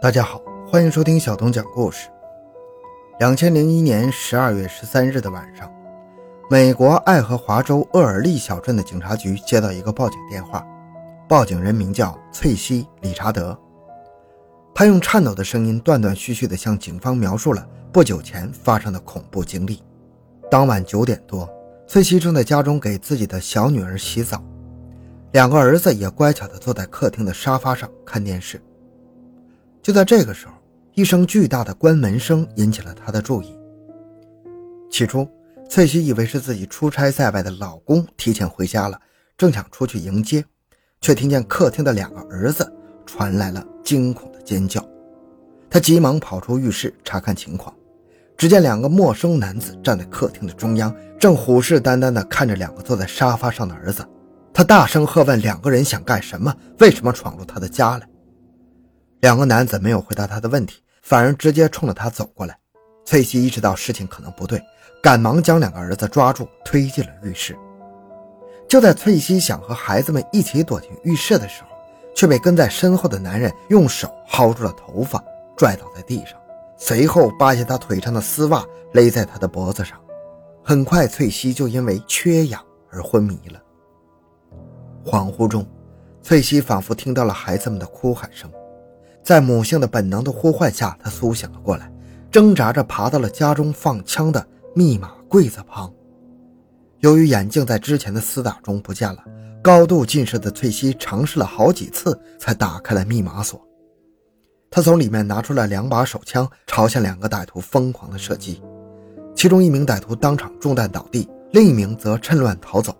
大家好，欢迎收听小东讲故事。两千零一年十二月十三日的晚上，美国爱荷华州厄尔利小镇的警察局接到一个报警电话，报警人名叫翠西·理查德。他用颤抖的声音断断续续地向警方描述了不久前发生的恐怖经历。当晚九点多，翠西正在家中给自己的小女儿洗澡，两个儿子也乖巧地坐在客厅的沙发上看电视。就在这个时候，一声巨大的关门声引起了他的注意。起初，翠西以为是自己出差在外的老公提前回家了，正想出去迎接，却听见客厅的两个儿子传来了惊恐的尖叫。她急忙跑出浴室查看情况，只见两个陌生男子站在客厅的中央，正虎视眈眈地看着两个坐在沙发上的儿子。她大声喝问：“两个人想干什么？为什么闯入他的家来？”两个男子没有回答他的问题，反而直接冲着他走过来。翠西意识到事情可能不对，赶忙将两个儿子抓住，推进了浴室。就在翠西想和孩子们一起躲进浴室的时候，却被跟在身后的男人用手薅住了头发，拽倒在地上，随后扒下他腿上的丝袜勒在他的脖子上。很快，翠西就因为缺氧而昏迷了。恍惚中，翠西仿佛听到了孩子们的哭喊声。在母性的本能的呼唤下，他苏醒了过来，挣扎着爬到了家中放枪的密码柜子旁。由于眼镜在之前的厮打中不见了，高度近视的翠西尝试了好几次才打开了密码锁。他从里面拿出了两把手枪，朝向两个歹徒疯狂的射击。其中一名歹徒当场中弹倒地，另一名则趁乱逃走。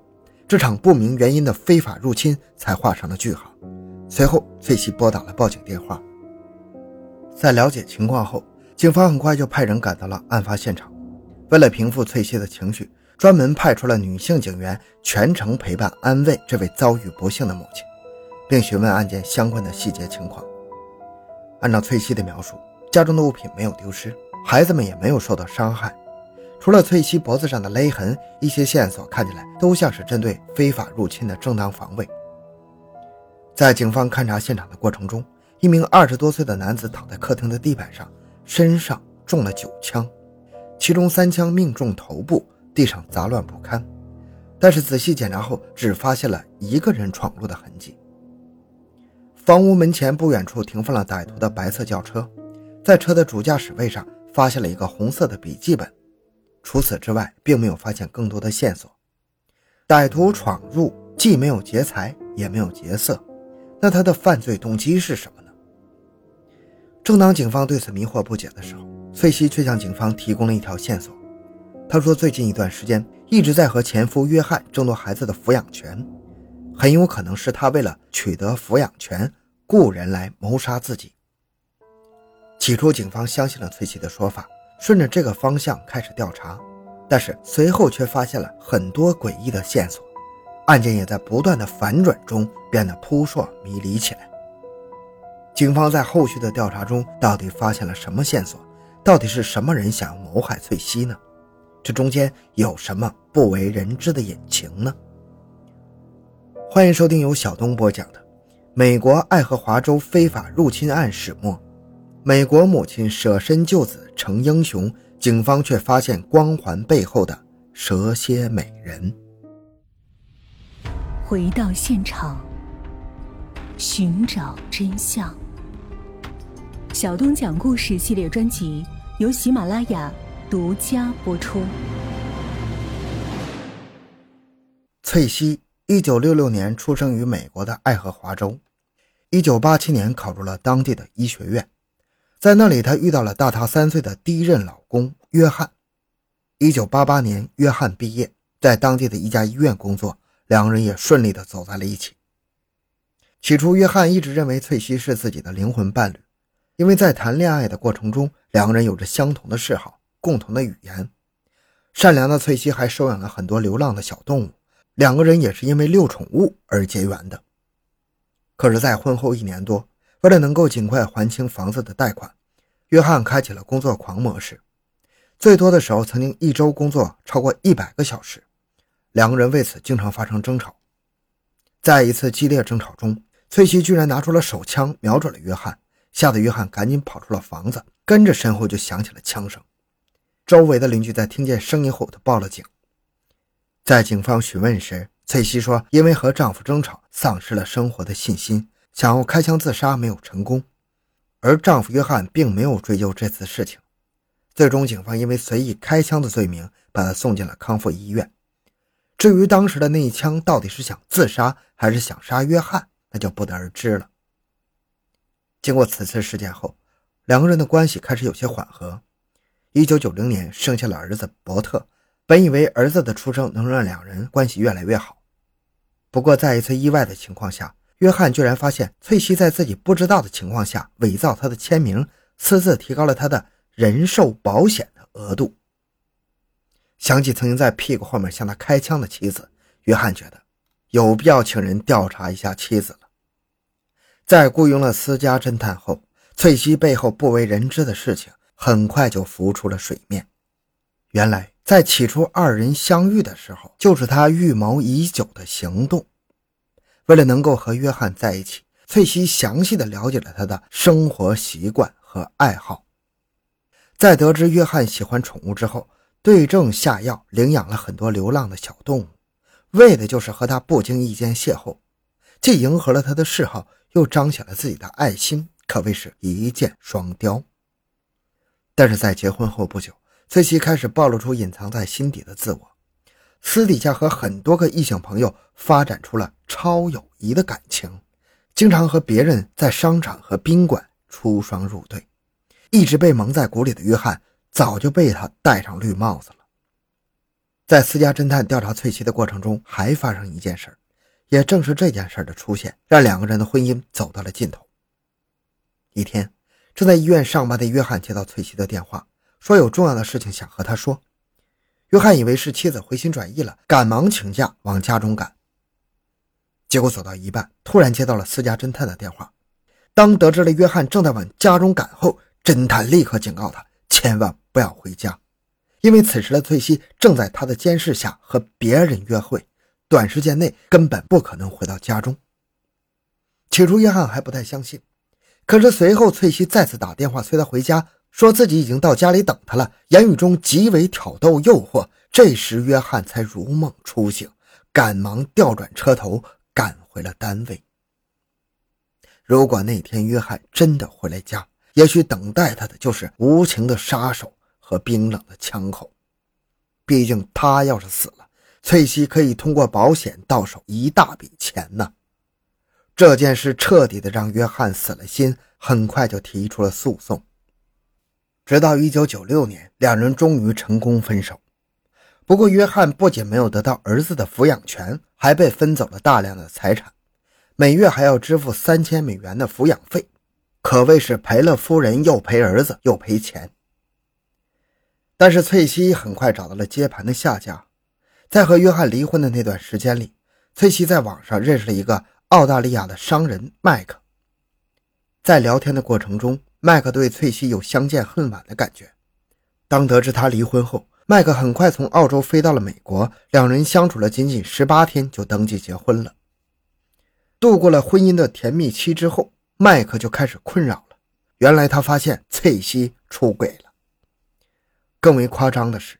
这场不明原因的非法入侵才画上了句号。随后，翠西拨打了报警电话。在了解情况后，警方很快就派人赶到了案发现场。为了平复翠西的情绪，专门派出了女性警员全程陪伴安慰这位遭遇不幸的母亲，并询问案件相关的细节情况。按照翠西的描述，家中的物品没有丢失，孩子们也没有受到伤害。除了翠西脖子上的勒痕，一些线索看起来都像是针对非法入侵的正当防卫。在警方勘查现场的过程中，一名二十多岁的男子躺在客厅的地板上，身上中了九枪，其中三枪命中头部，地上杂乱不堪。但是仔细检查后，只发现了一个人闯入的痕迹。房屋门前不远处停放了歹徒的白色轿车，在车的主驾驶位上发现了一个红色的笔记本。除此之外，并没有发现更多的线索。歹徒闯入既没有劫财，也没有劫色，那他的犯罪动机是什么？正当警方对此迷惑不解的时候，翠西却向警方提供了一条线索。她说，最近一段时间一直在和前夫约翰争夺孩子的抚养权，很有可能是他为了取得抚养权雇人来谋杀自己。起初，警方相信了翠西的说法，顺着这个方向开始调查，但是随后却发现了很多诡异的线索，案件也在不断的反转中变得扑朔迷离起来。警方在后续的调查中到底发现了什么线索？到底是什么人想要谋害翠西呢？这中间有什么不为人知的隐情呢？欢迎收听由小东播讲的《美国爱荷华州非法入侵案始末》。美国母亲舍身救子成英雄，警方却发现光环背后的蛇蝎美人。回到现场，寻找真相。小东讲故事系列专辑由喜马拉雅独家播出。翠西，一九六六年出生于美国的爱荷华州，一九八七年考入了当地的医学院，在那里她遇到了大她三岁的第一任老公约翰。一九八八年，约翰毕业，在当地的一家医院工作，两个人也顺利的走在了一起。起初，约翰一直认为翠西是自己的灵魂伴侣。因为在谈恋爱的过程中，两个人有着相同的嗜好、共同的语言。善良的翠西还收养了很多流浪的小动物，两个人也是因为遛宠物而结缘的。可是，在婚后一年多，为了能够尽快还清房子的贷款，约翰开启了工作狂模式，最多的时候曾经一周工作超过一百个小时。两个人为此经常发生争吵。在一次激烈争吵中，翠西居然拿出了手枪瞄准了约翰。吓得约翰赶紧跑出了房子，跟着身后就响起了枪声。周围的邻居在听见声音后都报了警。在警方询问时，翠西说：“因为和丈夫争吵，丧失了生活的信心，想要开枪自杀，没有成功。”而丈夫约翰并没有追究这次事情。最终，警方因为随意开枪的罪名，把他送进了康复医院。至于当时的那一枪到底是想自杀还是想杀约翰，那就不得而知了。经过此次事件后，两个人的关系开始有些缓和。一九九零年生下了儿子伯特，本以为儿子的出生能让两人关系越来越好。不过，在一次意外的情况下，约翰居然发现翠西在自己不知道的情况下伪造他的签名，私自提高了他的人寿保险的额度。想起曾经在屁股后面向他开枪的妻子，约翰觉得有必要请人调查一下妻子了。在雇佣了私家侦探后，翠西背后不为人知的事情很快就浮出了水面。原来，在起初二人相遇的时候，就是他预谋已久的行动。为了能够和约翰在一起，翠西详细的了解了他的生活习惯和爱好。在得知约翰喜欢宠物之后，对症下药，领养了很多流浪的小动物，为的就是和他不经意间邂逅，既迎合了他的嗜好。又彰显了自己的爱心，可谓是一箭双雕。但是在结婚后不久，翠西开始暴露出隐藏在心底的自我，私底下和很多个异性朋友发展出了超友谊的感情，经常和别人在商场和宾馆出双入对。一直被蒙在鼓里的约翰，早就被他戴上绿帽子了。在私家侦探调查翠西的过程中，还发生一件事儿也正是这件事的出现，让两个人的婚姻走到了尽头。一天，正在医院上班的约翰接到翠西的电话，说有重要的事情想和他说。约翰以为是妻子回心转意了，赶忙请假往家中赶。结果走到一半，突然接到了私家侦探的电话。当得知了约翰正在往家中赶后，侦探立刻警告他千万不要回家，因为此时的翠西正在他的监视下和别人约会。短时间内根本不可能回到家中。起初，约翰还不太相信，可是随后翠西再次打电话催他回家，说自己已经到家里等他了，言语中极为挑逗诱惑。这时，约翰才如梦初醒，赶忙调转车头赶回了单位。如果那天约翰真的回来家，也许等待他的就是无情的杀手和冰冷的枪口。毕竟，他要是死了。翠西可以通过保险到手一大笔钱呢。这件事彻底的让约翰死了心，很快就提出了诉讼。直到1996年，两人终于成功分手。不过，约翰不仅没有得到儿子的抚养权，还被分走了大量的财产，每月还要支付三千美元的抚养费，可谓是赔了夫人又赔儿子又赔钱。但是，翠西很快找到了接盘的下家。在和约翰离婚的那段时间里，翠西在网上认识了一个澳大利亚的商人麦克。在聊天的过程中，麦克对翠西有相见恨晚的感觉。当得知他离婚后，麦克很快从澳洲飞到了美国，两人相处了仅仅十八天就登记结婚了。度过了婚姻的甜蜜期之后，麦克就开始困扰了。原来他发现翠西出轨了。更为夸张的是。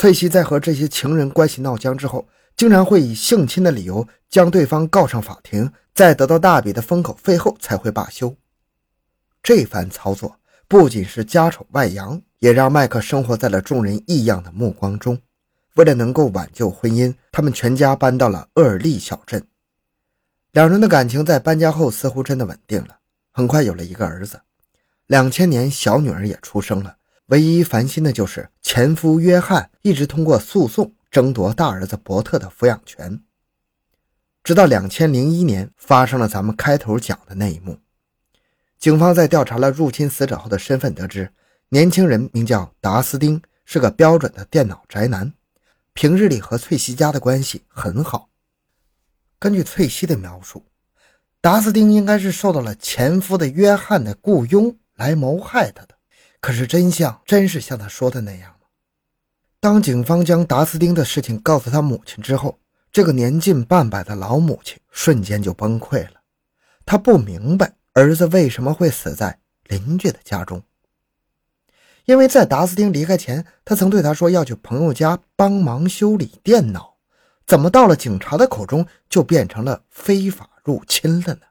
翠西在和这些情人关系闹僵之后，经常会以性侵的理由将对方告上法庭，在得到大笔的封口费后才会罢休。这番操作不仅是家丑外扬，也让麦克生活在了众人异样的目光中。为了能够挽救婚姻，他们全家搬到了厄尔利小镇。两人的感情在搬家后似乎真的稳定了，很快有了一个儿子。两千年，小女儿也出生了。唯一烦心的就是前夫约翰一直通过诉讼争夺大儿子伯特的抚养权。直到两千零一年发生了咱们开头讲的那一幕，警方在调查了入侵死者后的身份，得知年轻人名叫达斯丁，是个标准的电脑宅男，平日里和翠西家的关系很好。根据翠西的描述，达斯丁应该是受到了前夫的约翰的雇佣来谋害他的。可是真相真是像他说的那样吗？当警方将达斯丁的事情告诉他母亲之后，这个年近半百的老母亲瞬间就崩溃了。她不明白儿子为什么会死在邻居的家中。因为在达斯汀离开前，他曾对他说要去朋友家帮忙修理电脑，怎么到了警察的口中就变成了非法入侵了呢？